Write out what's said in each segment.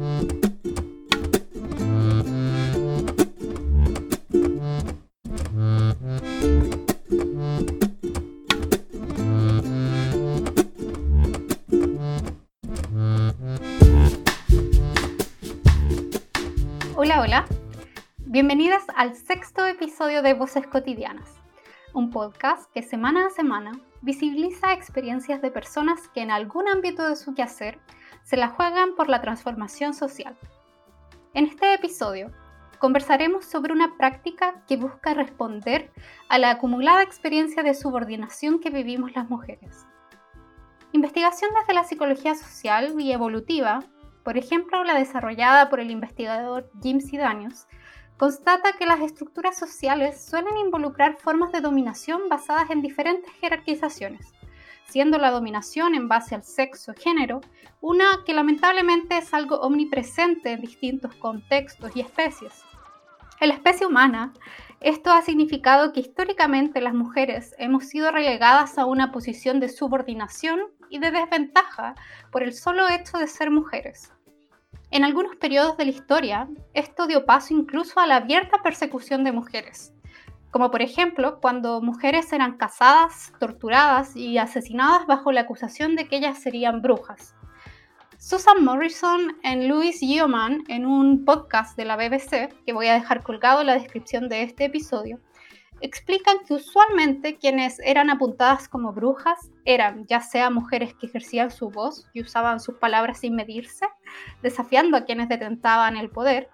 Hola, hola. Bienvenidas al sexto episodio de Voces Cotidianas, un podcast que semana a semana visibiliza experiencias de personas que en algún ámbito de su quehacer se la juegan por la transformación social. En este episodio conversaremos sobre una práctica que busca responder a la acumulada experiencia de subordinación que vivimos las mujeres. Investigación desde la psicología social y evolutiva por ejemplo, la desarrollada por el investigador Jim Sidanius, constata que las estructuras sociales suelen involucrar formas de dominación basadas en diferentes jerarquizaciones, siendo la dominación en base al sexo y género una que lamentablemente es algo omnipresente en distintos contextos y especies. En la especie humana, esto ha significado que históricamente las mujeres hemos sido relegadas a una posición de subordinación y de desventaja por el solo hecho de ser mujeres. En algunos periodos de la historia, esto dio paso incluso a la abierta persecución de mujeres, como por ejemplo cuando mujeres eran casadas, torturadas y asesinadas bajo la acusación de que ellas serían brujas. Susan Morrison y Louis Yeoman, en un podcast de la BBC, que voy a dejar colgado en la descripción de este episodio, explican que usualmente quienes eran apuntadas como brujas eran ya sea mujeres que ejercían su voz y usaban sus palabras sin medirse, desafiando a quienes detentaban el poder,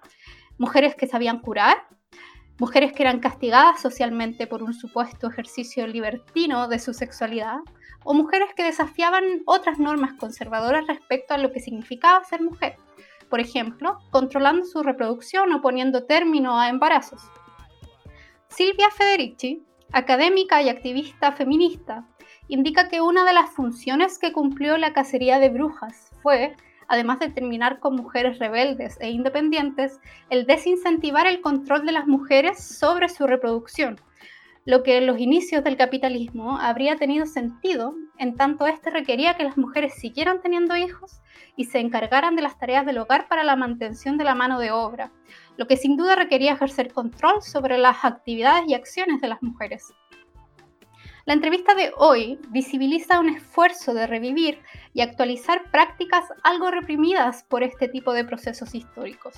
mujeres que sabían curar, mujeres que eran castigadas socialmente por un supuesto ejercicio libertino de su sexualidad, o mujeres que desafiaban otras normas conservadoras respecto a lo que significaba ser mujer, por ejemplo, controlando su reproducción o poniendo término a embarazos. Silvia Federici, académica y activista feminista, indica que una de las funciones que cumplió la cacería de brujas fue, además de terminar con mujeres rebeldes e independientes, el desincentivar el control de las mujeres sobre su reproducción, lo que en los inicios del capitalismo habría tenido sentido en tanto este requería que las mujeres siguieran teniendo hijos y se encargaran de las tareas del hogar para la mantención de la mano de obra, lo que sin duda requería ejercer control sobre las actividades y acciones de las mujeres. La entrevista de hoy visibiliza un esfuerzo de revivir y actualizar prácticas algo reprimidas por este tipo de procesos históricos.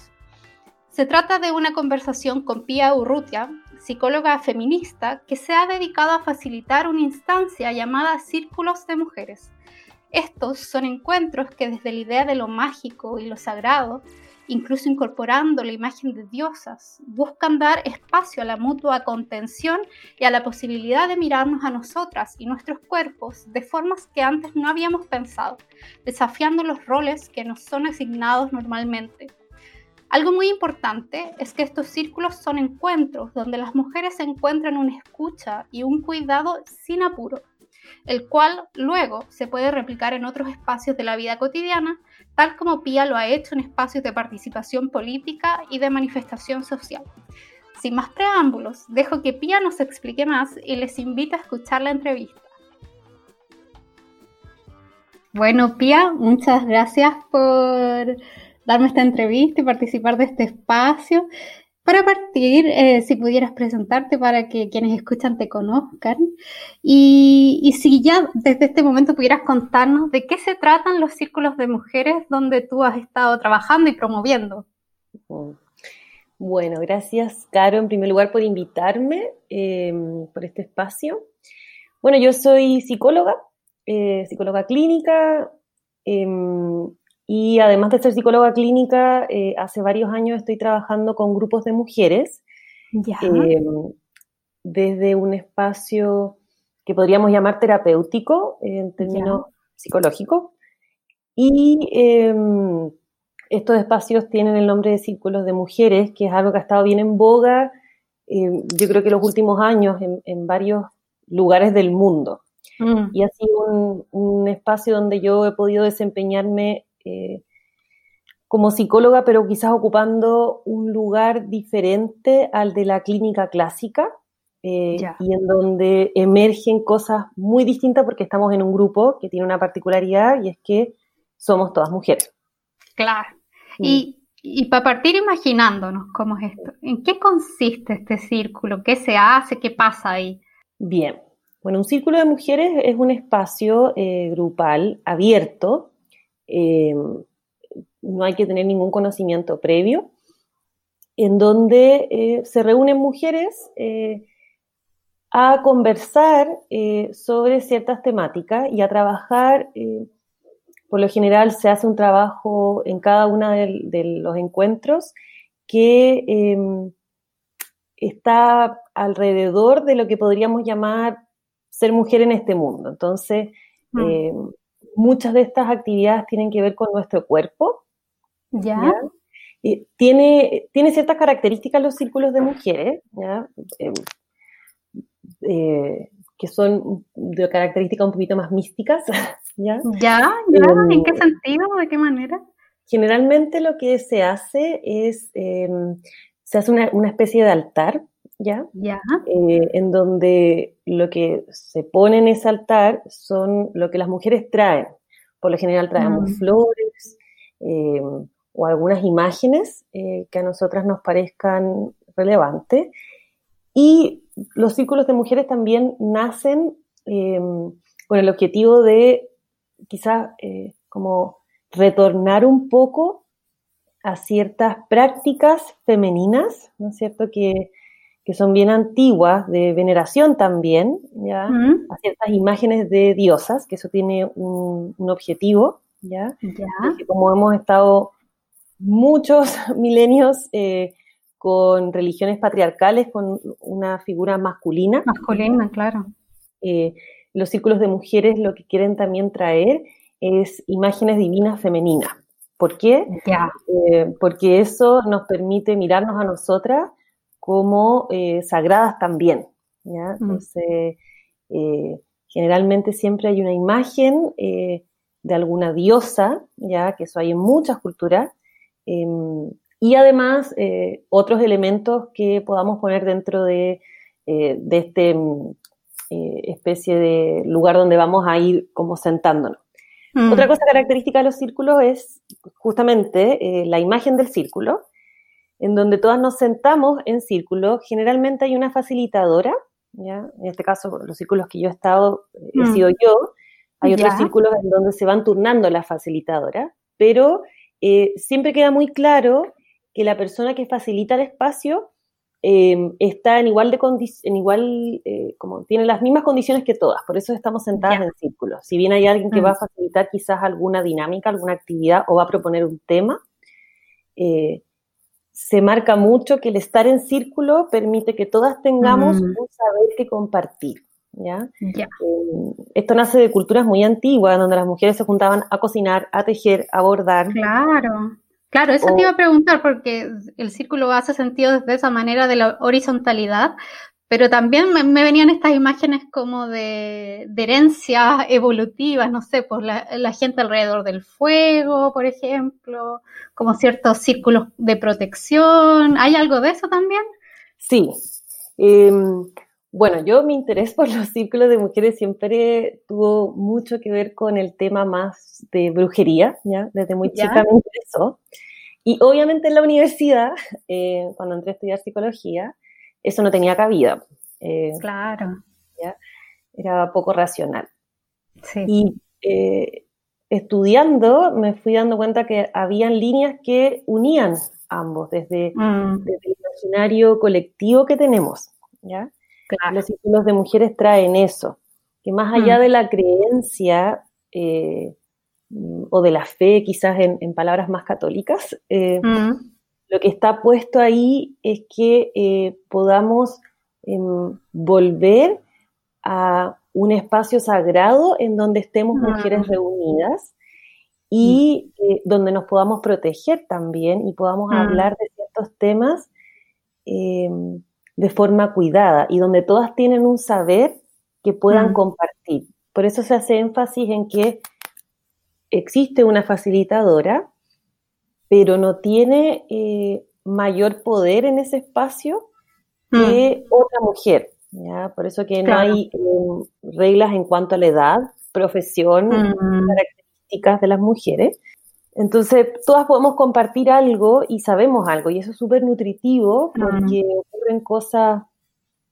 Se trata de una conversación con Pia Urrutia, psicóloga feminista que se ha dedicado a facilitar una instancia llamada Círculos de Mujeres. Estos son encuentros que desde la idea de lo mágico y lo sagrado incluso incorporando la imagen de diosas, buscan dar espacio a la mutua contención y a la posibilidad de mirarnos a nosotras y nuestros cuerpos de formas que antes no habíamos pensado, desafiando los roles que nos son asignados normalmente. Algo muy importante es que estos círculos son encuentros donde las mujeres encuentran una escucha y un cuidado sin apuro, el cual luego se puede replicar en otros espacios de la vida cotidiana tal como Pía lo ha hecho en espacios de participación política y de manifestación social. Sin más preámbulos, dejo que Pía nos explique más y les invito a escuchar la entrevista. Bueno, Pía, muchas gracias por darme esta entrevista y participar de este espacio. Para partir, eh, si pudieras presentarte para que quienes escuchan te conozcan y, si ya desde este momento pudieras contarnos de qué se tratan los círculos de mujeres donde tú has estado trabajando y promoviendo. Bueno, gracias, Caro, en primer lugar por invitarme em, por este espacio. Bueno, yo soy psicóloga, eh, psicóloga clínica, em, y además de ser psicóloga clínica, eh, hace varios años estoy trabajando con grupos de mujeres eh, desde un espacio que podríamos llamar terapéutico en términos psicológicos. Y em, estos espacios tienen el nombre de círculos de mujeres, que es algo que ha estado bien en boga, em, yo creo que los últimos años en, varios lugares del mundo. Mm. Y ha sido un, un, espacio donde yo he podido desempeñarme eh, como psicóloga, pero quizás ocupando un lugar diferente al de la clínica clásica. Eh, y en donde emergen cosas muy distintas porque estamos en un grupo que tiene una particularidad y es que somos todas mujeres. Claro. Y, y para partir imaginándonos cómo es esto, ¿en qué consiste este círculo? ¿Qué se hace? ¿Qué pasa ahí? Bien, bueno, un círculo de mujeres es un espacio eh, grupal abierto, eh, no hay que tener ningún conocimiento previo, en donde eh, se reúnen mujeres a conversar sobre ciertas temáticas y a trabajar por lo general se hace un trabajo en cada uno de, los encuentros que em, está alrededor de lo que podríamos llamar ser mujer en este mundo. Entonces, mm. em, muchas de estas actividades tienen que ver con nuestro cuerpo. Ya. tiene, tiene ciertas características los círculos de mujeres, ¿ya? Em, eh, que son de características un poquito más místicas, ¿ya? ¿Ya? ¿Ya? ¿En qué sentido? ¿De qué manera? Generalmente lo que se hace es, em, se hace una, especie de altar, ¿ya? Ya. Eh, en donde lo que se pone en ese altar son lo que las mujeres traen. Por lo general traemos mm. flores em, o algunas imágenes eh, que a nosotras nos parezcan relevantes. Y los círculos de mujeres también nacen em, con el objetivo de quizás eh, como retornar un poco a ciertas prácticas femeninas, ¿no es cierto? Que, son bien antiguas, de veneración también, ¿ya? A ciertas imágenes de diosas, que eso tiene un, objetivo, ¿ya? como hemos estado muchos milenios eh, con religiones patriarcales, con una figura masculina. Masculina, claro. Eh, los círculos de mujeres lo que quieren también traer es imágenes divinas femeninas. ¿Por qué? Eh, porque eso nos permite mirarnos a nosotras como eh, sagradas también. ¿ya? Entonces, generalmente siempre hay una imagen de alguna diosa, ya que eso hay en muchas culturas, em, y además eh, otros elementos que podamos poner dentro de, eh, este eh, especie de lugar donde vamos a ir como sentándonos. Mm. Otra cosa característica de los círculos es justamente la imagen del círculo, en donde todas nos sentamos en círculo. Generalmente hay una facilitadora, ¿ya? en este caso los círculos que yo he estado, he mm. sido yo. Hay otros círculos en donde se van turnando las facilitadoras, pero siempre queda muy claro que la persona que facilita el espacio em, está en igual de en igual, eh, como tiene las mismas condiciones que todas, por eso estamos sentadas en círculo. Si bien hay alguien que va a mm. facilitar quizás alguna dinámica, alguna actividad o va a proponer un tema, eh, se marca mucho que el estar en círculo permite que todas tengamos mm. un saber que compartir. ¿ya? Em, esto nace de culturas muy antiguas, donde las mujeres se juntaban a cocinar, a tejer, a bordar. Claro. Claro, eso te iba a preguntar porque el círculo hace sentido desde esa manera de la horizontalidad, pero también me, venían estas imágenes como de, de herencias evolutivas, no sé, pues la, gente alrededor del fuego, por ejemplo, como ciertos círculos de protección. ¿Hay algo de eso también? Sí. Em, bueno, yo mi interés por los círculos de mujeres siempre tuvo mucho que ver con el tema más de brujería, ¿ya? Desde muy chica me interesó. Y obviamente en la universidad, eh, cuando entré a estudiar psicología, eso no tenía cabida. Eh, claro. Era poco racional. Sí. Y eh, estudiando me fui dando cuenta que habían líneas que unían ambos, desde, mm. desde el imaginario colectivo que tenemos, ¿ya? Los círculos de mujeres traen eso, que más allá mm. de la creencia eh, o de la fe, quizás en, palabras más católicas, mm. Lo que está puesto ahí es que eh, podamos em, volver a un espacio sagrado en donde estemos mm. mujeres reunidas y donde nos podamos proteger también y podamos hablar de ciertos temas em, de forma cuidada y donde todas tienen un saber que puedan mm. compartir. Por eso se hace énfasis en que existe una facilitadora, pero no tiene eh, mayor poder en ese espacio que mm. otra mujer. Por eso que no hay eh, reglas en cuanto a la edad, profesión, mm. características de las mujeres. Entonces, todas podemos compartir algo y sabemos algo, y eso es súper nutritivo porque ocurren cosas,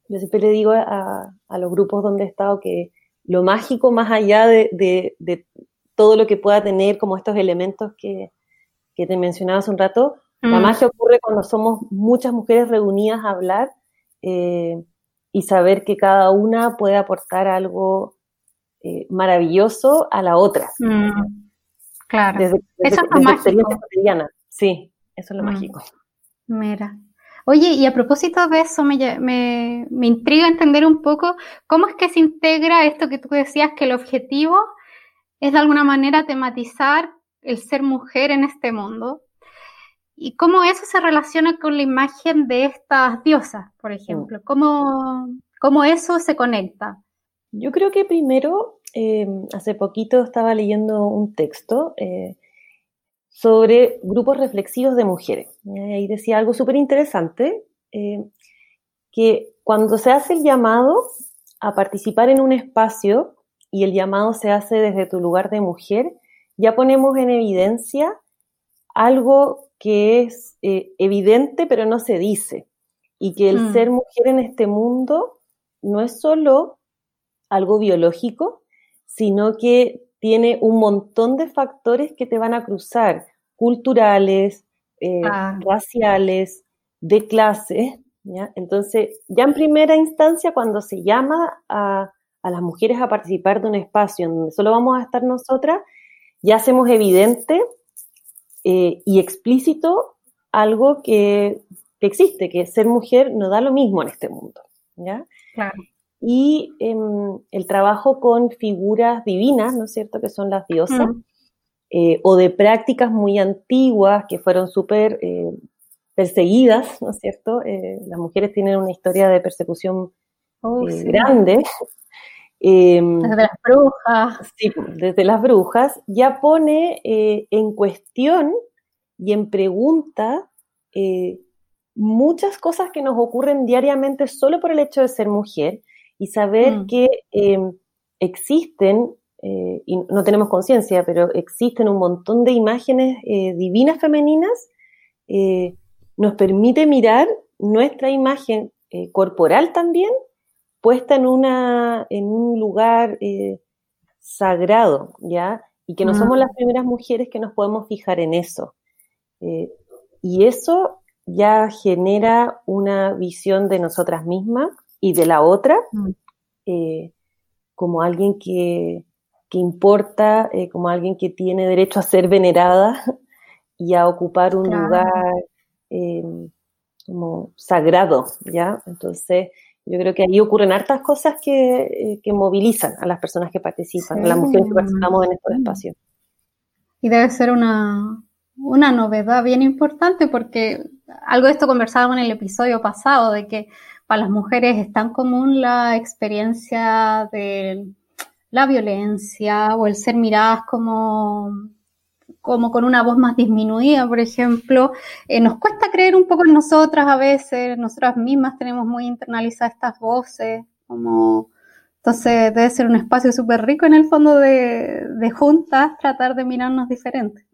yo siempre le digo a, los grupos donde he estado que lo mágico, más allá de, todo lo que pueda tener como estos elementos que, te mencionaba hace un rato, la mm. magia ocurre cuando somos muchas mujeres reunidas a hablar eh, y saber que cada una puede aportar algo eh, maravilloso a la otra. Mm. Claro. eso es lo mágico. Sí, eso es lo mm. mágico. Mira. Oye, y a propósito de eso, me, me, me, intriga entender un poco cómo es que se integra esto que tú decías, que el objetivo es de alguna manera tematizar el ser mujer en este mundo. Y cómo eso se relaciona con la imagen de estas diosas, por ejemplo. Mm. ¿Cómo, cómo eso se conecta? Yo creo que primero Em, hace poquito estaba leyendo un texto eh, sobre grupos reflexivos de mujeres. ahí decía algo súper interesante, eh, que cuando se hace el llamado a participar en un espacio y el llamado se hace desde tu lugar de mujer, ya ponemos en evidencia algo que es eh, evidente pero no se dice. Y que el mm. ser mujer en este mundo no es solo algo biológico, sino que tiene un montón de factores que te van a cruzar, culturales, eh, ah. raciales, de clase. Entonces, ya en primera instancia, cuando se llama a, las mujeres a participar de un espacio en donde solo vamos a estar nosotras, ya hacemos evidente eh, y explícito algo que, que, existe, que ser mujer no da lo mismo en este mundo. ¿ya? Claro y em, el trabajo con figuras divinas, ¿no es cierto?, que son las diosas, mm. eh, o de prácticas muy antiguas que fueron súper eh, perseguidas, ¿no es cierto? Eh, las mujeres tienen una historia de persecución oh, grande. Em, desde las brujas. Sí, desde las brujas, ya pone en cuestión y en pregunta muchas cosas que nos ocurren diariamente solo por el hecho de ser mujer y saber mm. que em, existen, eh, y no tenemos conciencia, pero existen un montón de imágenes eh, divinas femeninas, eh, nos permite mirar nuestra imagen corporal también puesta en, una, en un lugar sagrado, ¿ya? Y que no somos las primeras mujeres que nos podemos fijar en eso. y eso ya genera una visión de nosotras mismas y de la otra mm. eh, como alguien que, importa, eh, como alguien que tiene derecho a ser venerada y a ocupar un lugar como sagrado, ¿ya? Entonces, yo creo que ahí ocurren hartas cosas que, eh, movilizan a las personas que participan, a las mujeres que participamos en estos espacios. Y debe ser una, una novedad bien importante porque algo de esto conversábamos en el episodio pasado, de que para las mujeres es tan común la experiencia de la violencia o el ser miradas como, como con una voz más disminuida, por ejemplo. Eh, nos cuesta creer un poco en nosotras a veces, nosotras mismas tenemos muy internalizadas estas voces, como... Entonces debe ser un espacio súper rico en el fondo de, de juntas tratar de mirarnos diferentes.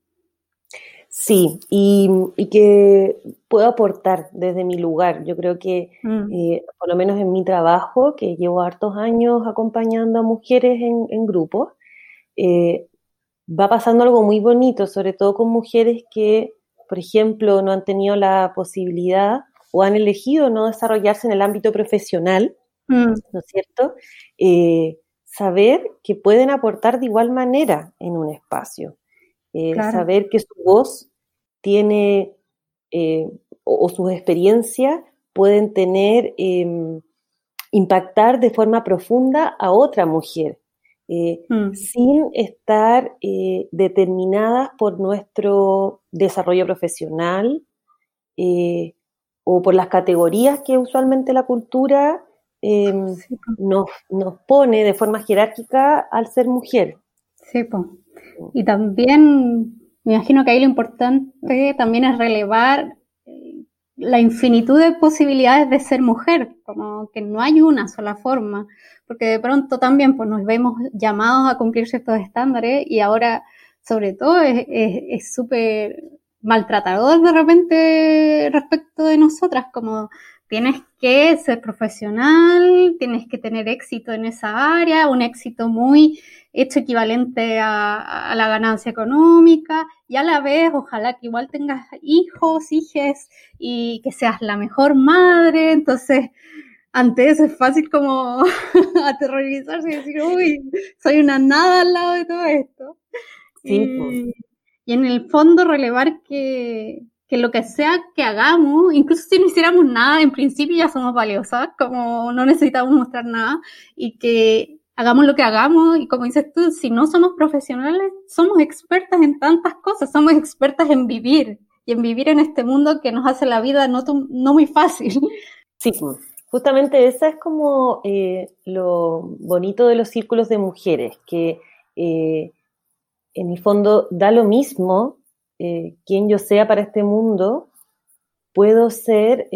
Sí, y, que puedo aportar desde mi lugar. Yo creo que, mm. eh, por lo menos en mi trabajo, que llevo hartos años acompañando a mujeres en, grupos, eh, va pasando algo muy bonito, sobre todo con mujeres que, por ejemplo, no han tenido la posibilidad o han elegido no desarrollarse en el ámbito profesional, mm. ¿no es cierto? Eh, saber que pueden aportar de igual manera en un espacio. Eh, saber que su voz tiene eh, o, sus experiencias pueden tener, em, impactar de forma profunda a otra mujer, eh, mm. sin estar determinadas por nuestro desarrollo profesional o por las categorías que usualmente la cultura em, nos, nos, pone de forma jerárquica al ser mujer. Sí, pues. Y también, me imagino que ahí lo importante también es relevar eh, la infinitud de posibilidades de ser mujer, como que no hay una sola forma, porque de pronto también pues, nos vemos llamados a cumplir ciertos estándares y ahora sobre todo es súper maltratador de repente respecto de nosotras, como tienes que ser profesional, tienes que tener éxito en esa área, un éxito muy hecho equivalente a, la ganancia económica y a la vez ojalá que igual tengas hijos, hijes y que seas la mejor madre. Entonces, ante eso es fácil como aterrorizarse y decir, uy, soy una nada al lado de todo esto. y, y en el fondo relevar que, que lo que sea que hagamos, incluso si no hiciéramos nada, en principio ya somos valiosas, como no necesitamos mostrar nada, y que hagamos lo que hagamos, y como dices tú, si no somos profesionales, somos expertas en tantas cosas, somos expertas en vivir, y en vivir en este mundo que nos hace la vida no, no muy fácil. Sí, justamente esa es como eh, lo bonito de los círculos de mujeres, que eh, en el fondo da lo mismo eh, quien yo sea para este mundo, puedo ser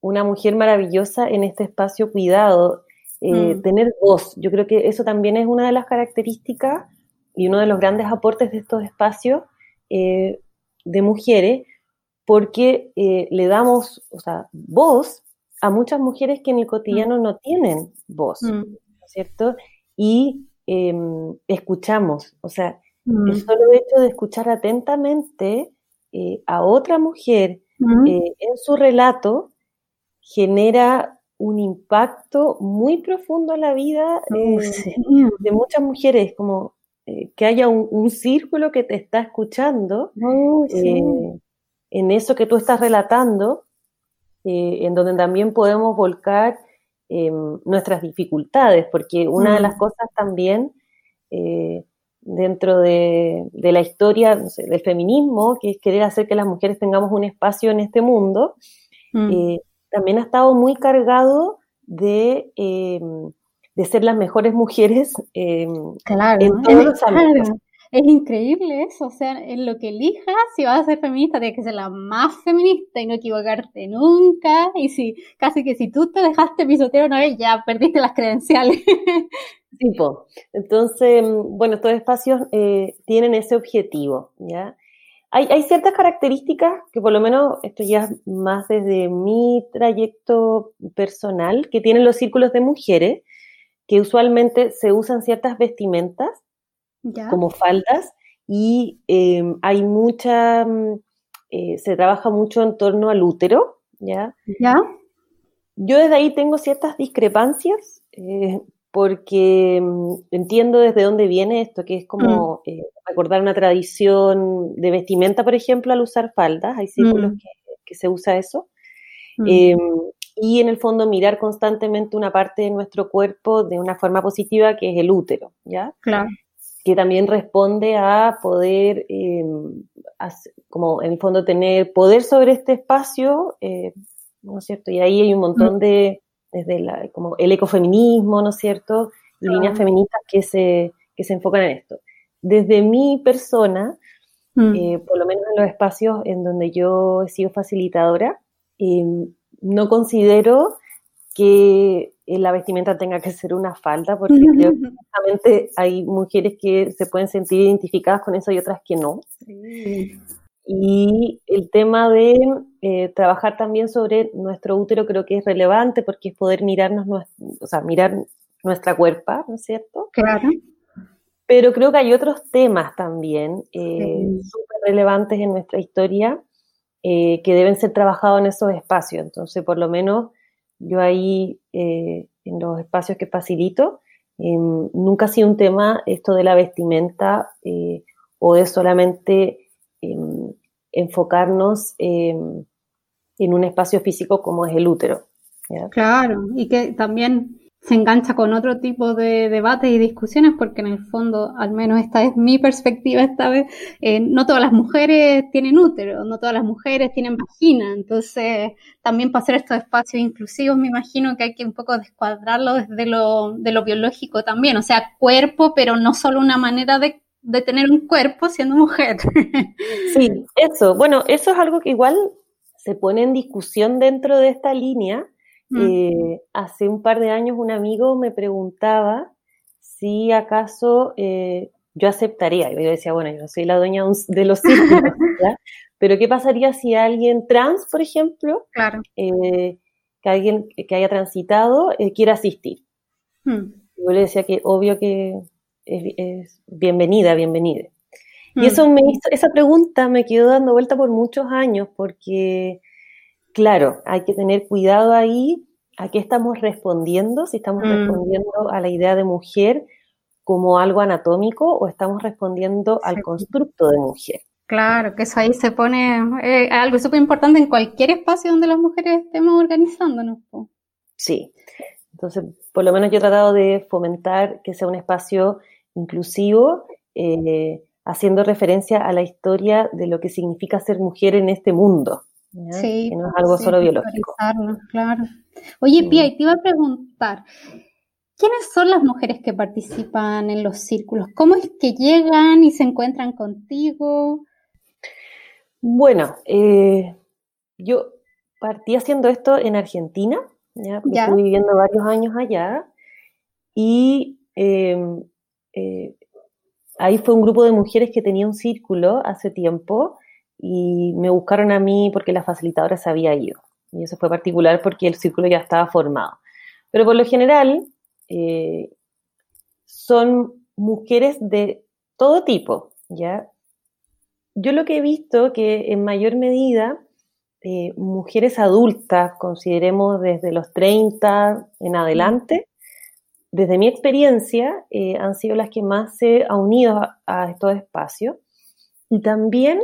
una mujer maravillosa en este espacio cuidado, mm. tener voz. Yo creo que eso también es una de las características y uno de los grandes aportes de estos espacios de mujeres, porque le damos o sea, voz a muchas mujeres que en el cotidiano mm. no tienen voz, mm. ¿cierto? Y em, escuchamos, o sea, el mm. solo hecho de escuchar atentamente eh, a otra mujer eh, en su relato genera un impacto muy profundo en la vida eh, de muchas mujeres, como que haya un, círculo que te está escuchando en eso que tú estás relatando, en donde también podemos volcar em, nuestras dificultades, porque una de las cosas también dentro de, la historia del feminismo, que es querer hacer que las mujeres tengamos un espacio en este mundo, mm. eh, también ha estado muy cargado de, em, de ser las mejores mujeres em, en todos los ámbitos. Es increíble eso, o sea, en lo que elijas, si vas a ser feminista, tienes que ser la más feminista y no equivocarte nunca. Y si, casi que si tú te dejaste pisotear una vez, ya perdiste las credenciales. Tipo, entonces, bueno, estos espacios eh, tienen ese objetivo, ¿ya? Hay, hay, ciertas características que por lo menos, esto ya es más desde mi trayecto personal, que tienen los círculos de mujeres, que usualmente se usan ciertas vestimentas como faldas y em, hay mucha, mm, eh, se trabaja mucho en torno al útero, ¿ya? ¿Ya? Yo desde ahí tengo ciertas discrepancias eh, porque mm, entiendo desde dónde viene esto, que es como mm. eh, recordar una tradición de vestimenta, por ejemplo, al usar faldas, hay círculos que, que, se usa eso. Em, y en el fondo mirar constantemente una parte de nuestro cuerpo de una forma positiva que es el útero, ¿ya? Claro que también responde a poder, eh, como en el fondo tener poder sobre este espacio, eh, ¿no es cierto? Y ahí hay un montón mm. de, desde la, como el ecofeminismo, ¿no es cierto? Y líneas feministas que se, que se enfocan en esto. Desde mi persona, mm. eh, por lo menos en los espacios en donde yo he sido facilitadora, no considero que la vestimenta tenga que ser una falda, porque creo que justamente hay mujeres que se pueden sentir identificadas con eso y otras que no. Y el tema de eh, trabajar también sobre nuestro útero creo que es relevante porque es poder mirarnos, o sea, mirar nuestra cuerpa, ¿no es cierto? Claro. Pero creo que hay otros temas también eh, súper relevantes en nuestra historia eh, que deben ser trabajados en esos espacios. Entonces, por lo menos yo ahí, eh, en los espacios que facilito, em, nunca ha sido un tema esto de la vestimenta eh, o de solamente em, enfocarnos em, en un espacio físico como es el útero. Claro, y que también se engancha con otro tipo de debates y discusiones, porque en el fondo, al menos esta es mi perspectiva esta vez, eh, no todas las mujeres tienen útero, no todas las mujeres tienen vagina, entonces también para hacer estos espacios inclusivos me imagino que hay que un poco descuadrarlo desde lo, de lo biológico también, o sea, cuerpo, pero no solo una manera de, de tener un cuerpo siendo mujer. Sí, eso, bueno, eso es algo que igual se pone en discusión dentro de esta línea, Mm. Eh, hace un par de años un amigo me preguntaba si acaso eh, yo aceptaría. Yo decía, bueno, yo no soy la dueña de los círculos, pero ¿qué pasaría si alguien trans, por ejemplo, claro. Eh, que alguien que haya transitado eh, quiera asistir? Hmm. Yo le decía que obvio que es, bienvenida, bienvenida. Y hmm. eso me esa pregunta me quedó dando vuelta por muchos años porque, claro, hay que tener cuidado ahí a qué estamos respondiendo, si estamos hmm. respondiendo a la idea de mujer como algo anatómico o estamos respondiendo al constructo de mujer. Claro, que eso ahí se pone eh, algo súper importante en cualquier espacio donde las mujeres estemos organizándonos. Sí, entonces por lo menos yo he tratado de fomentar que sea un espacio inclusivo, eh, haciendo referencia a la historia de lo que significa ser mujer en este mundo. Sí, que no es algo solo biológico. Claro. Oye, Pia, te iba a preguntar, ¿Quiénes son las mujeres que participan en los círculos? ¿Cómo es que llegan y se encuentran contigo? Bueno, eh, yo partí haciendo esto en Argentina, ya, estuve viviendo varios años allá y em, eh, ahí fue un grupo de mujeres que tenía un círculo hace tiempo y me buscaron a mí porque la facilitadora se había ido. Y eso fue particular porque el círculo ya estaba formado. Pero por lo general, eh, son mujeres de todo tipo, ¿ya? Yo lo que he visto que en mayor medida eh, mujeres adultas, consideremos desde los 30 en adelante, desde mi experiencia, eh, han sido las que más se han unido a, estos espacios. Y también,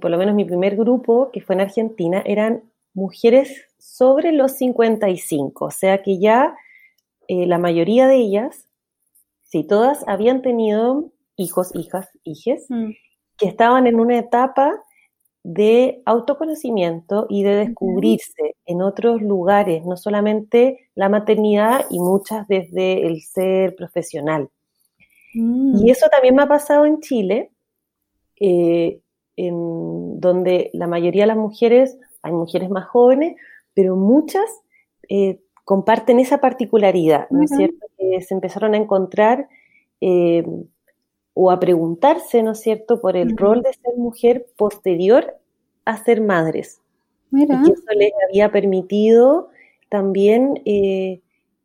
por lo menos mi primer grupo, que fue en Argentina, eran mujeres sobre los 55, o sea que ya eh, la mayoría de ellas, sí, todas habían tenido hijos, hijas, hijes, mm. que estaban en una etapa de autoconocimiento y de descubrirse en otros lugares, no solamente la maternidad y muchas desde el ser profesional. Mm. Y eso también me ha pasado en Chile, eh, en donde la mayoría de las mujeres, hay mujeres más jóvenes, pero muchas eh, comparten esa particularidad, ¿no es cierto? Que se empezaron a encontrar eh, o a preguntarse, ¿no es cierto?, por el rol de ser mujer posterior a ser madres. Y que eso les había permitido también eh,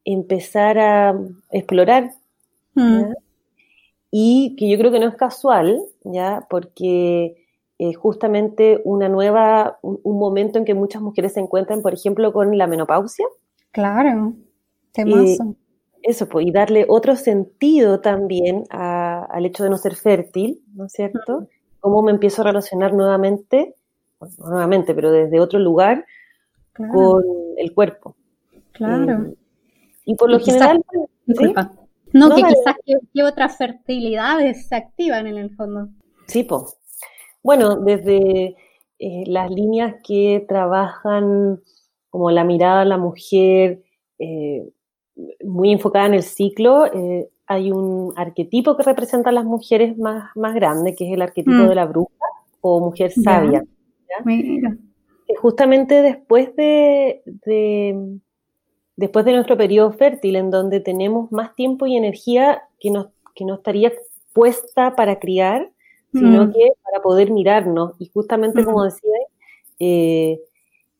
empezar a explorar. Y que yo creo que no es casual, ¿ya? Porque es justamente una nueva, un, momento en que muchas mujeres se encuentran, por ejemplo, con la menopausia. Claro, temazo. eso, pues, y darle otro sentido también al hecho de no ser fértil, ¿no es cierto? Cómo me empiezo a relacionar nuevamente, no nuevamente, pero desde otro lugar, con el cuerpo. Claro. Eh, y por lo general... No, que quizás que, otras fertilidades se activan en el fondo. Sí, pues. Bueno, desde eh, las líneas que trabajan como la mirada a la mujer eh, muy enfocada en el ciclo, eh, hay un arquetipo que representa a las mujeres más, más grande, que es el arquetipo mm. de la bruja o mujer sabia. justamente después de, después de nuestro periodo fértil, en donde tenemos más tiempo y energía que no, que no estaría puesta para criar, sino mm. que para poder mirarnos. Y justamente, como decía, eh,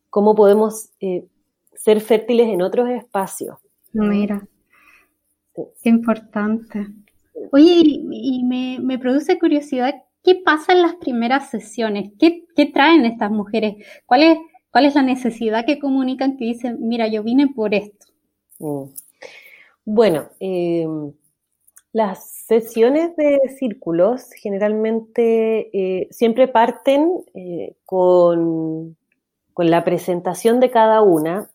cómo podemos eh, ser fértiles en otros espacios. Mira, qué importante. Oye, y, me, produce curiosidad, ¿qué pasa en las primeras sesiones? ¿Qué, traen estas mujeres? ¿Cuál es, ¿Cuál es la necesidad que comunican que dicen, mira, yo vine por esto? Mm. Bueno, eh, las sesiones de círculos generalmente eh, siempre parten con con la presentación de cada una,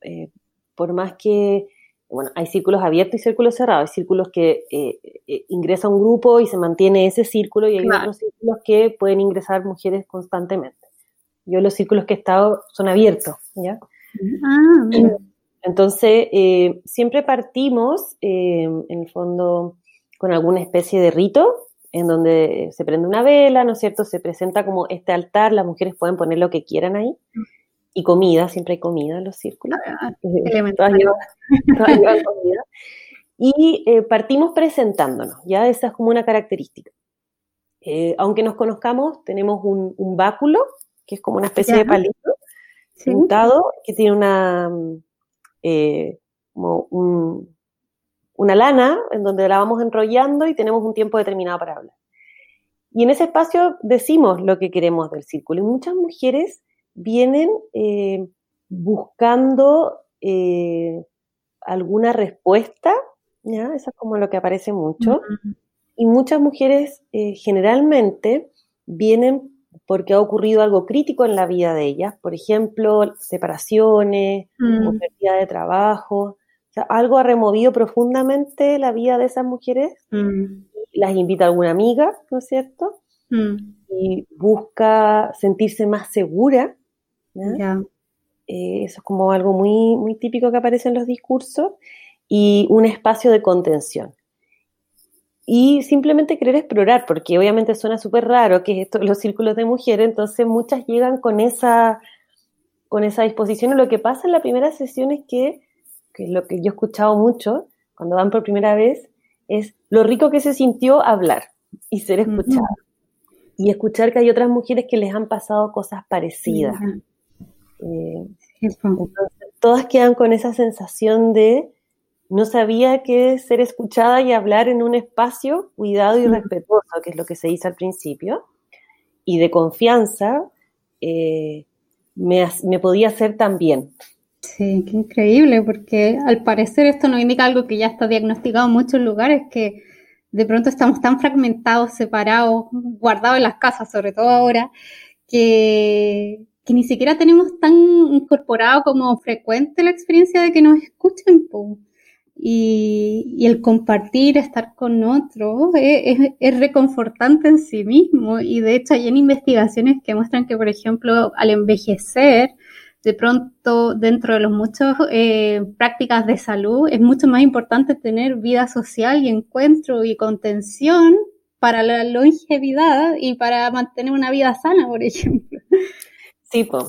eh, por más que, bueno, hay círculos abiertos y círculos cerrados, hay círculos que eh, eh, ingresa un grupo y se mantiene ese círculo y hay otros círculos que pueden ingresar mujeres constantemente. Yo los círculos que he estado son abiertos, ¿ya? Ah, Entonces, siempre partimos, en el fondo, con alguna especie de rito, en donde se prende una vela, ¿no es cierto? Se presenta como este altar, las mujeres pueden poner lo que quieran ahí. Y comida, siempre hay comida en los círculos. Ah, todas, llevan, comida. Y eh, partimos presentándonos, ya esa es como una característica. Eh, aunque nos conozcamos, tenemos un, báculo, que es como una especie de palito sentado, que tiene una, eh, una lana en donde la vamos enrollando y tenemos un tiempo determinado para hablar. Y en ese espacio decimos lo que queremos del círculo. Y muchas mujeres vienen eh, buscando alguna respuesta, ¿ya? Eso es como lo que aparece mucho. Y muchas mujeres eh, generalmente vienen porque ha ocurrido algo crítico en la vida de ellas, por ejemplo, separaciones mm. o pérdida de trabajo. O sea, algo ha removido profundamente la vida de esas mujeres. Mm. Las invita a alguna amiga, ¿no es cierto? Mm. Y busca sentirse más segura. Eh, eso es como algo muy, muy típico que aparece en los discursos. Y un espacio de contención y simplemente querer explorar, porque obviamente suena súper raro que esto los círculos de mujeres, entonces muchas llegan con esa, con esa disposición. Y lo que pasa en la primera sesión es que, que lo que yo he escuchado mucho cuando van por primera vez, es lo rico que se sintió hablar y ser escuchada. Y escuchar que hay otras mujeres que les han pasado cosas parecidas. Eh, todas quedan con esa sensación de no sabía que ser escuchada y hablar en un espacio cuidado y respetuoso, que es lo que se dice al principio, y de confianza, eh, me, podía hacer también. Sí, qué increíble, porque al parecer esto nos indica algo que ya está diagnosticado en muchos lugares, que de pronto estamos tan fragmentados, separados, guardados en las casas, sobre todo ahora, que, que ni siquiera tenemos tan incorporado como frecuente la experiencia de que nos escuchen. Y, el compartir, estar con otros, es, reconfortante en sí mismo. Y de hecho hay investigaciones que muestran que, por ejemplo, al envejecer, de pronto dentro de los muchos eh, prácticas de salud, es mucho más importante tener vida social y encuentro y contención para la longevidad y para mantener una vida sana, por ejemplo. Sí, pues.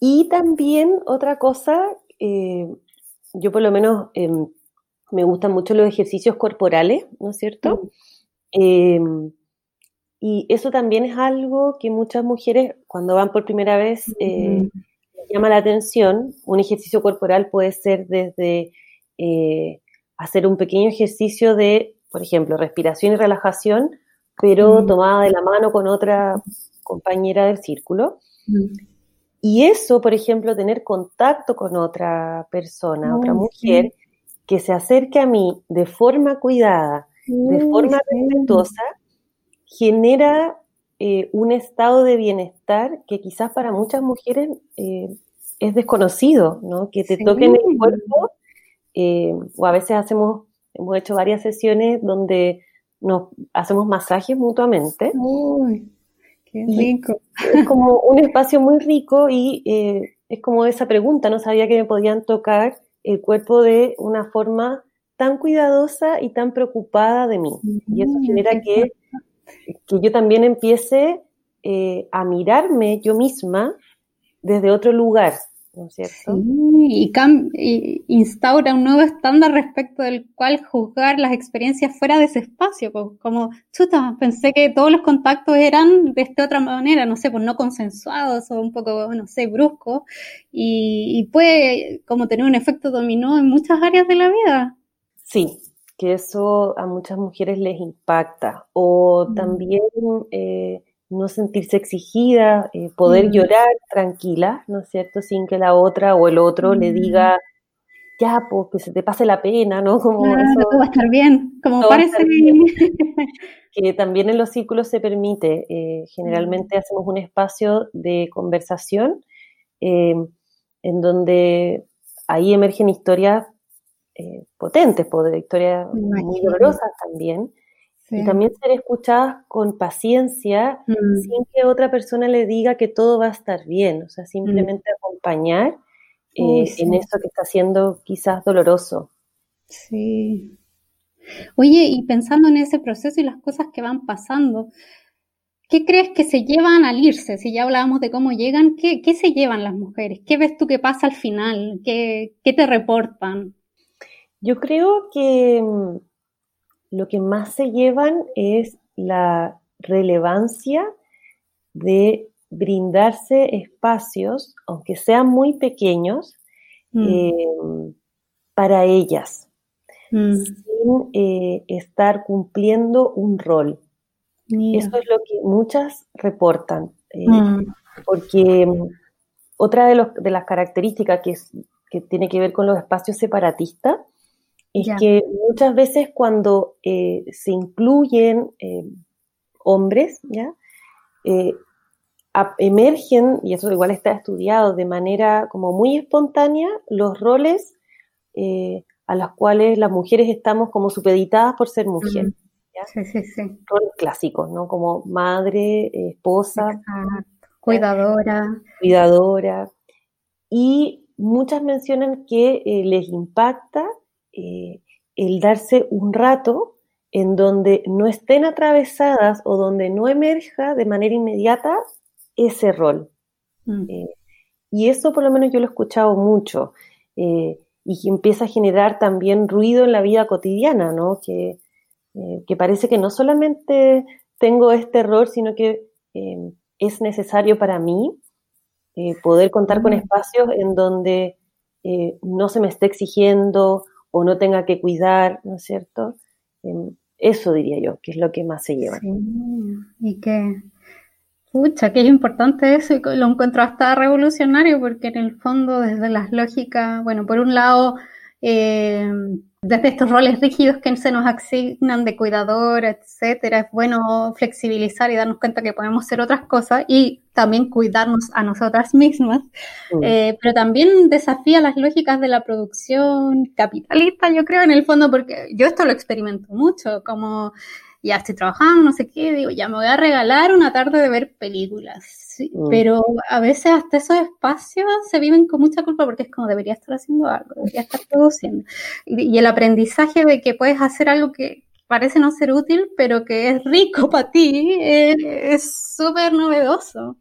Y también otra cosa, eh, yo por lo menos em, me gustan mucho los ejercicios corporales, ¿no es cierto? Mm. Em, y eso también es algo que muchas mujeres cuando van por primera vez eh, llama la atención. Un ejercicio corporal puede ser desde eh, hacer un pequeño ejercicio de, por ejemplo, respiración y relajación, pero mm. tomada de la mano con otra compañera del círculo. Mm. Y eso, por ejemplo, tener contacto con otra persona, otra mujer, que se acerque a mí de forma cuidada, de forma respetuosa, genera eh, un estado de bienestar que quizás para muchas mujeres eh, es desconocido, ¿no? Que te toquen el cuerpo, eh, o a veces hacemos, hemos hecho varias sesiones donde nos hacemos masajes mutuamente. Uy, qué rico. Es como un espacio muy rico y es como esa pregunta, no sabía que me podían tocar el cuerpo de una forma tan cuidadosa y tan preocupada de mí. Y eso mm, genera que, que yo también empiece eh, a mirarme yo misma desde otro lugar, ¿no es cierto? y, instaura un nuevo estándar respecto del cual juzgar las experiencias fuera de ese espacio, como, chuta, pensé que todos los contactos eran de esta otra manera, no sé, pues no consensuados o un poco, no sé, bruscos, y, puede como tener un efecto dominó en muchas áreas de la vida. Sí, que eso a muchas mujeres les impacta, o mm. también... Eh, no sentirse exigida, eh, poder mm. llorar tranquila, ¿no es cierto? Sin que la otra o el otro le mm. diga, ya, pues que se te pase la pena, ¿no? Como todo va a estar bien, como parece. que también en los círculos se permite, eh, generalmente hacemos un espacio de conversación en donde ahí emergen historias eh, potentes, historias muy dolorosas también, y también ser escuchadas con paciencia, mm. sin que otra persona le diga que todo va a estar bien, o sea, mm. simplemente acompañar eh, en eso que está siendo quizás doloroso. Sí. Oye, y pensando en ese proceso y las cosas que van pasando, ¿qué crees que se llevan al irse? Si ya hablábamos de cómo llegan, ¿qué, qué se llevan las mujeres? ¿Qué ves tú que pasa al final? ¿Qué, qué te reportan? Yo creo que mm, lo que más se llevan es la relevancia de brindarse espacios, aunque sean muy pequeños, mm. eh, para ellas, mm. sin eh, estar cumpliendo un rol. Eso es lo que muchas reportan, eh, mm. porque otra de, de, las características que, que, tiene que ver con los espacios separatistas es que muchas veces cuando se incluyen hombres, ¿ya? emergen, y eso igual está estudiado de manera como muy espontánea, los roles eh, a los cuales las mujeres estamos como supeditadas por ser mujer. Sí, sí, sí. Roles clásicos, ¿no? Como madre, esposa, cuidadora. Cuidadora. Y muchas mencionan que eh, les impacta eh, el darse un rato en donde no estén atravesadas o donde no emerja de manera inmediata ese rol. Mm. Eh, y eso por lo menos yo lo he escuchado mucho eh, y empieza a generar también ruido en la vida cotidiana, ¿no? Que, eh, que parece que no solamente tengo este rol, sino que es necesario para mí poder contar con mm. espacios en donde no se me esté exigiendo o no tenga que cuidar, ¿no es cierto? eso diría yo, que es lo que más se lleva. Y que Pucha, que es importante eso y lo encuentro hasta revolucionario porque en el fondo desde las lógicas, bueno, por un lado, eh, desde estos roles rígidos que se nos asignan de cuidadora, etcétera, es bueno flexibilizar y darnos cuenta que podemos hacer otras cosas y también cuidarnos a nosotras mismas, mm. eh, pero también desafía las lógicas de la producción capitalista, yo creo, en el fondo, porque yo esto lo experimento mucho, como ya estoy trabajando, no sé qué, digo, ya me voy a regalar una tarde de ver películas. Mm. Pero a veces hasta esos espacios se viven con mucha culpa porque es como debería estar haciendo algo, debería estar produciendo. Y, el aprendizaje de que puedes hacer algo que parece no ser útil, pero que es rico para ti, es súper novedoso.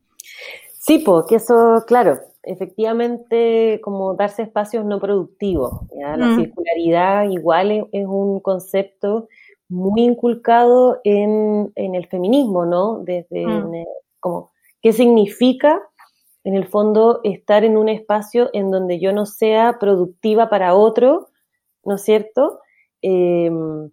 Sí, porque eso, claro, efectivamente, como darse espacios no productivos. La mm. circularidad igual es un concepto muy inculcado en, el feminismo, ¿no? Desde mm. como, ¿qué significa en el fondo estar en un espacio en donde yo no sea productiva para otro, ¿no es cierto? Em,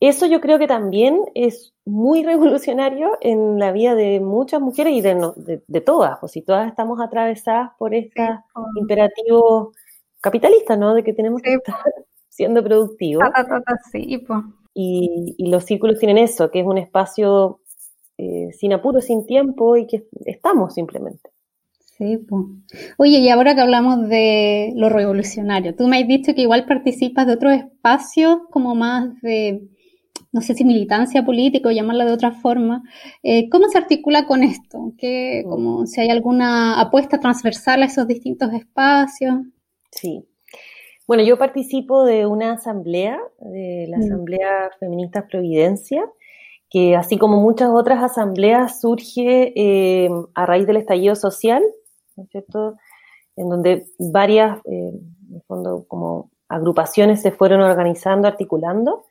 eso yo creo que también es muy revolucionario en la vida de muchas mujeres y de, de, todas, pues si todas estamos atravesadas por este imperativo capitalista, ¿no? De que tenemos que estar siendo productivos. Sí, pues y, los círculos tienen eso, que es un espacio eh, sin apuro, sin tiempo y que estamos simplemente. Sí, pues. Oye, y ahora que hablamos de lo revolucionario, tú me has dicho que igual participas de otros espacios como más de, no sé si militancia política o llamarla de otra forma. Eh, ¿Cómo se articula con esto? ¿Qué, como, si hay alguna apuesta transversal a esos distintos espacios? Sí, bueno, yo participo de una asamblea, de la mm. Asamblea Feministas Providencia, que así como muchas otras asambleas surge eh, a raíz del estallido social, ¿no es cierto? En donde varias, eh, en fondo, como agrupaciones se fueron organizando, articulando.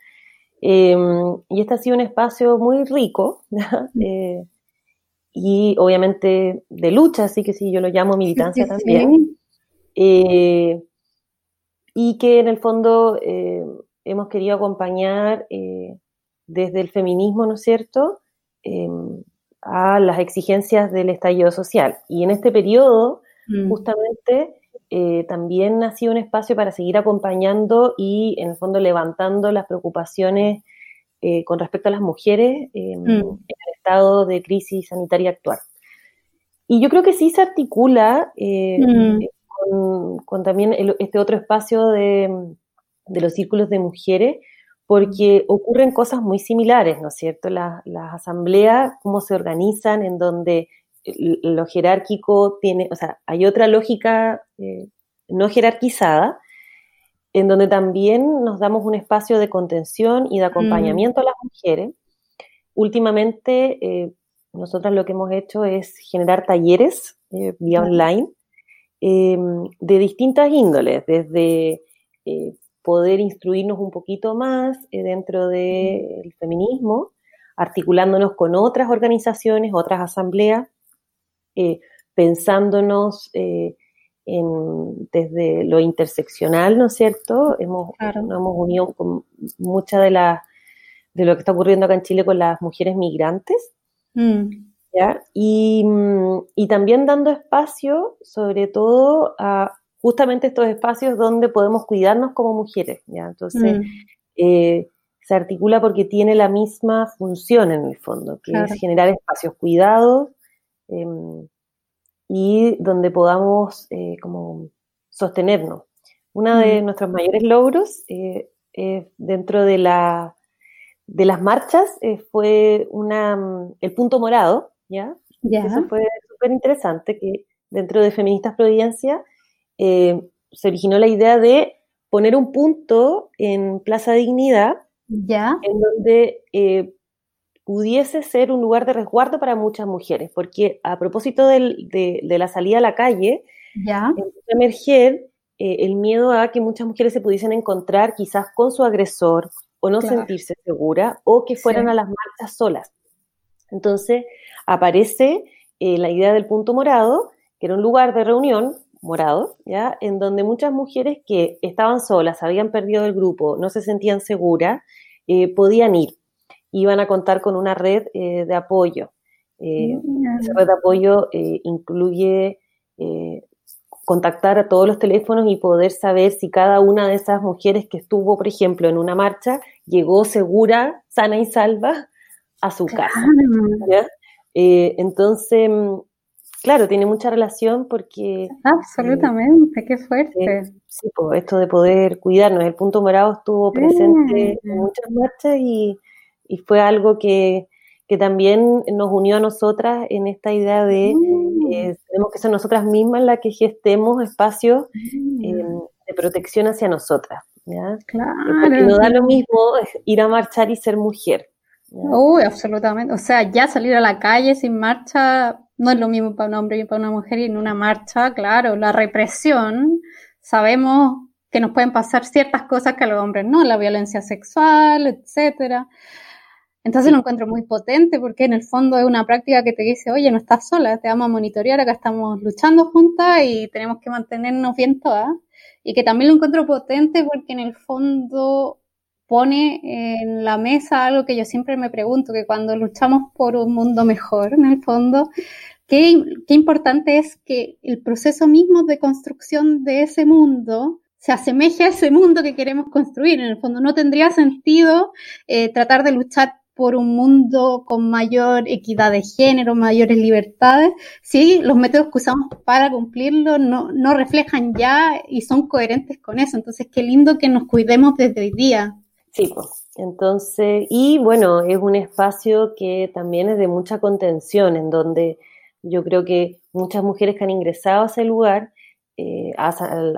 Eh, y este ha sido un espacio muy rico, mm. y obviamente de lucha, así que sí, yo lo llamo militancia también y que en el fondo eh, hemos querido acompañar eh, desde el feminismo, ¿no es cierto?, em, a las exigencias del estallido social. Y en este periodo, mm. justamente, eh, también ha sido un espacio para seguir acompañando y, en el fondo, levantando las preocupaciones con respecto a las mujeres em, mm. en el estado de crisis sanitaria actual. Y yo creo que sí se articula mm con, también este otro espacio de, los círculos de mujeres, porque ocurren cosas muy similares, ¿no es cierto? Las, asambleas, cómo se organizan, en donde lo jerárquico tiene, o sea, hay otra lógica eh, no jerarquizada, en donde también nos damos un espacio de contención y de acompañamiento a las mujeres. Últimamente, eh, nosotros lo que hemos hecho es generar talleres eh, vía online Em, de distintas índoles, desde eh, poder instruirnos un poquito más eh, dentro del feminismo, articulándonos con otras organizaciones, otras asambleas, eh, pensándonos en, desde lo interseccional, ¿no es cierto? Hemos, Nos hemos unido con mucha de, la, de lo que está ocurriendo acá en Chile con las mujeres migrantes. Mm. Y, y, también dando espacio, sobre todo, a justamente estos espacios donde podemos cuidarnos como mujeres, ¿ya? Entonces, mm. eh, se articula porque tiene la misma función en el fondo, que es generar espacios cuidados em, y donde podamos eh, como sostenernos. Uno de mm. nuestros mayores logros eh, dentro de, la, de las marchas fue una, el punto morado, ¿ya? Eso fue súper interesante, que dentro de Feministas Providencia eh, se originó la idea de poner un punto en Plaza Dignidad, ¿Ya? en donde eh, pudiese ser un lugar de resguardo para muchas mujeres, porque a propósito de, la salida a la calle, ¿Ya? empezó a emerger eh, el miedo a que muchas mujeres se pudiesen encontrar quizás con su agresor o no sentirse segura o que fueran a las marchas solas. Entonces aparece la idea del punto morado, que era un lugar de reunión morado, ¿ya? En donde muchas mujeres que estaban solas, habían perdido el grupo, no se sentían seguras, eh, podían ir. Iban a contar con una red eh, de apoyo. Eh, esa red de apoyo incluye contactar a todos los teléfonos y poder saber si cada una de esas mujeres que estuvo, por ejemplo, en una marcha, llegó segura, sana y salva a su casa. entonces, Claro, tiene mucha relación porque... Absolutamente, qué fuerte. sí, pues, esto de poder cuidarnos. El punto morado estuvo presente en muchas marchas y, fue algo que, también nos unió a nosotras en esta idea de mm. eh, tenemos que ser nosotras mismas las que gestemos espacios mm. em, de protección hacia nosotras. ¿ya? Claro. Porque no da lo mismo ir a marchar y ser mujer. Uy, absolutamente. O sea, ya salir a la calle sin marcha no es lo mismo para un hombre y para una mujer y en una marcha, claro, la represión, sabemos que nos pueden pasar ciertas cosas que a los hombres no, la violencia sexual, etcétera. Entonces lo encuentro muy potente porque en el fondo es una práctica que te dice, oye, no estás sola, te vamos a monitorear, acá estamos luchando juntas y tenemos que mantenernos bien todas. Y que también lo encuentro potente porque en el fondo pone en la mesa algo que yo siempre me pregunto, que cuando luchamos por un mundo mejor, en el fondo, qué, importante es que el proceso mismo de construcción de ese mundo se asemeje a ese mundo que queremos construir. En el fondo, no tendría sentido eh, tratar de luchar por un mundo con mayor equidad de género, mayores libertades, si los métodos que usamos para cumplirlo no, no reflejan ya y son coherentes con eso. Entonces, qué lindo que nos cuidemos desde hoy día. Sí, pues. Entonces, y bueno, es un espacio que también es de mucha contención, en donde yo creo que muchas mujeres que han ingresado a ese lugar, eh, a,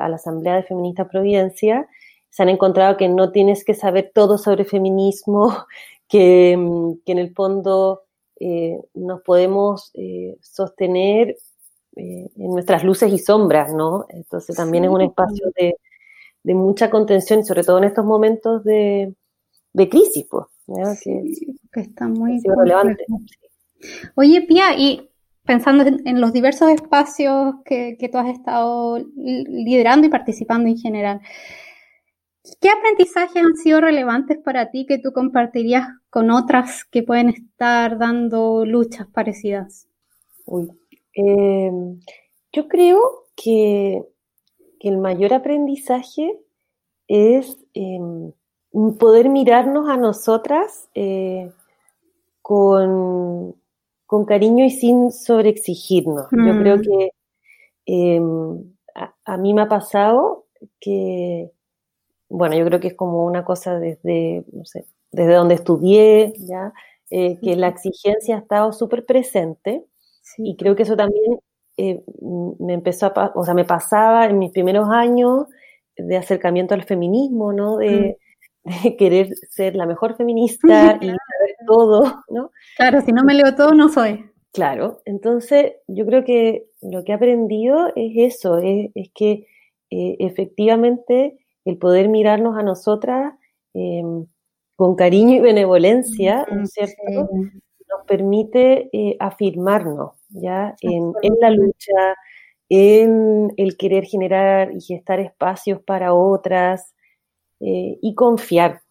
la Asamblea de Feministas Providencia, se han encontrado que no tienes que saber todo sobre feminismo, que, mm, en el fondo eh, nos podemos eh, sostener en nuestras luces y sombras, ¿no? Entonces también es un espacio de, de mucha contención, sobre todo en estos momentos de, crisis, pues. que, está muy relevante. Oye, Pia, y pensando en, los diversos espacios que, tú has estado liderando y participando en general, ¿qué aprendizajes han sido relevantes para ti que tú compartirías con otras que pueden estar dando luchas parecidas? Uy, eh, yo creo que el mayor aprendizaje es em, poder mirarnos a nosotras eh, con, cariño y sin sobreexigirnos. Yo mm. creo que em, a, mí me ha pasado que, bueno, yo creo que es como una cosa desde, no sé, desde donde estudié, ¿ya? Eh, que la exigencia ha estado súper presente y creo que eso también eh, me empezó a, o sea, me pasaba en mis primeros años de acercamiento al feminismo, ¿no? De, mm. querer ser la mejor feminista y saber todo, ¿no? Claro, si no me leo todo, no soy. Claro, entonces yo creo que lo que he aprendido es eso, es, que eh, efectivamente el poder mirarnos a nosotras em, con cariño y benevolencia, ¿no es cierto? Nos permite eh, afirmarnos, ¿ya? En, la lucha, en el querer generar y gestar espacios para otras eh, y confiar.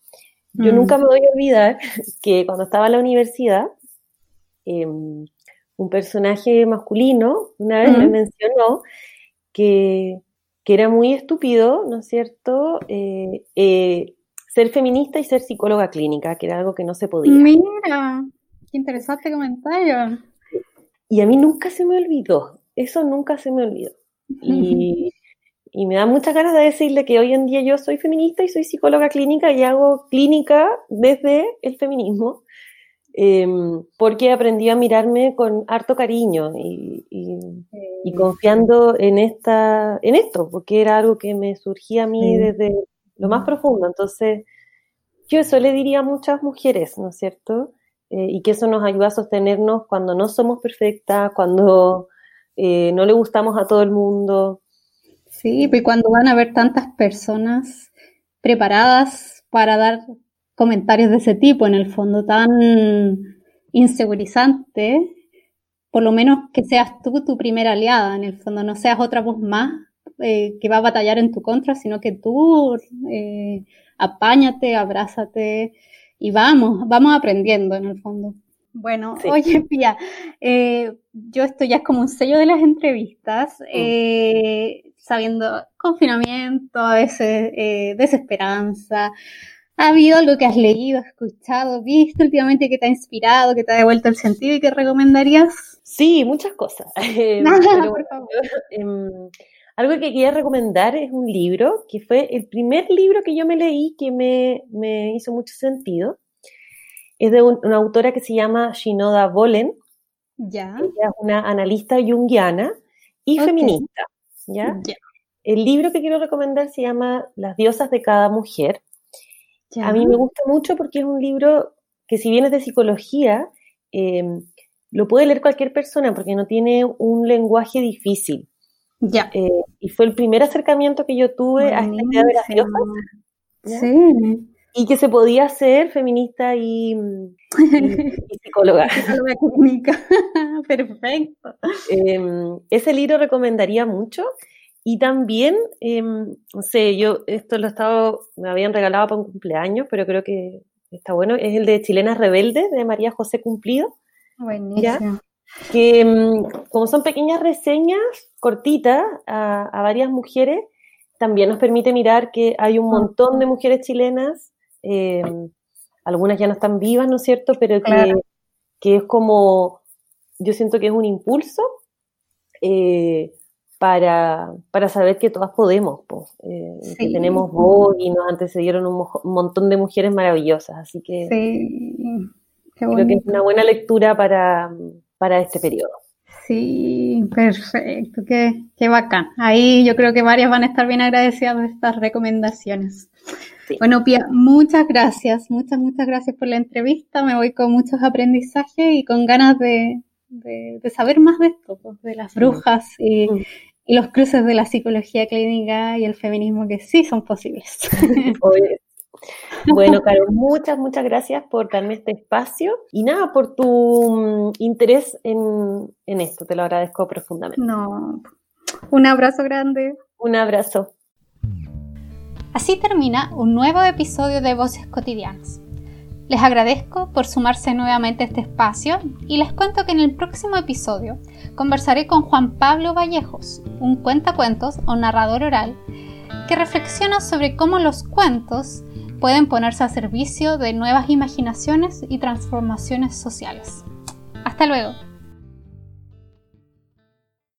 Yo mm. nunca me voy a olvidar que cuando estaba en la universidad, em, un personaje masculino una vez me mencionó que, era muy estúpido, ¿no es cierto?, eh, eh, ser feminista y ser psicóloga clínica, que era algo que no se podía. Mira, qué interesante comentario. Y a mí nunca se me olvidó, eso nunca se me olvidó. Y, y me da muchas ganas de decirle que hoy en día yo soy feminista y soy psicóloga clínica y hago clínica desde el feminismo Em, porque aprendí a mirarme con harto cariño y, confiando en, esta, en esto, porque era algo que me surgía a mí desde lo más profundo. Entonces, yo eso le diría a muchas mujeres, ¿no es cierto? Eh, y que eso nos ayuda a sostenernos cuando no somos perfectas, cuando eh, no le gustamos a todo el mundo. Sí, pues cuando van a ver tantas personas preparadas para dar comentarios de ese tipo, en el fondo tan insegurizante, por lo menos que seas tú tu primera aliada, en el fondo no seas otra voz más eh, que va a batallar en tu contra, sino que tú eh, apáñate, abrázate y vamos, vamos aprendiendo en el fondo. Bueno, oye, Pía, eh, yo esto ya es como un sello de las entrevistas, mm. eh, sabiendo confinamiento, a veces desesperanza, ¿Ha habido algo que has leído, escuchado, visto últimamente que te ha inspirado, que te ha devuelto el sentido y que recomendarías? Sí, muchas cosas. Em, em, algo que quería recomendar es un libro, que fue el primer libro que yo me leí que me, hizo mucho sentido. Es de una autora que se llama Shinoda Bolen. Ya. Ella es una analista junguiana y feminista. ¿ya? El libro que quiero recomendar se llama Las diosas de cada mujer a mí me gusta mucho porque es un libro que si bien es de psicología, em, lo puede leer cualquier persona porque no tiene un lenguaje difícil. Ya. Eh, y fue el primer acercamiento que yo tuve a esta idea de las diosas. Sí. Y que se podía ser feminista y, psicóloga. psicóloga Perfecto. Em, ese libro recomendaría mucho. Y también, em, no sé, yo esto lo estaba, me habían regalado para un cumpleaños, pero creo que está bueno, es el de Chilenas Rebeldes de María José Cumplido. Buenísimo. Que em, como son pequeñas reseñas cortitas a, varias mujeres, también nos permite mirar que hay un montón de mujeres chilenas, em, algunas ya no están vivas, ¿no es cierto? Pero que, que es como, yo siento que es un impulso. Eh, para, para saber que todas podemos, eh, que tenemos voz y nos antecedieron un, montón de mujeres maravillosas, así que creo que es una buena lectura para, para este periodo. Sí, perfecto, qué, qué bacán. Ahí yo creo que varias van a estar bien agradecidas de estas recomendaciones. Bueno, Pia, muchas gracias, muchas, muchas gracias por la entrevista. Me voy con muchos aprendizajes y con ganas de, de, saber más de esto, pues, de las brujas y, y, los cruces de la psicología clínica y el feminismo que sí son posibles. Bueno, Caro, muchas, muchas gracias por darme este espacio y nada, por tu mm, interés en, en esto, te lo agradezco profundamente. No, un abrazo grande. Un abrazo. Así termina un nuevo episodio de Voces Cotidianas. Les agradezco por sumarse nuevamente a este espacio y les cuento que en el próximo episodio conversaré con Juan Pablo Vallejos, un cuentacuentos o narrador oral que reflexiona sobre cómo los cuentos pueden ponerse a servicio de nuevas imaginaciones y transformaciones sociales. Hasta luego.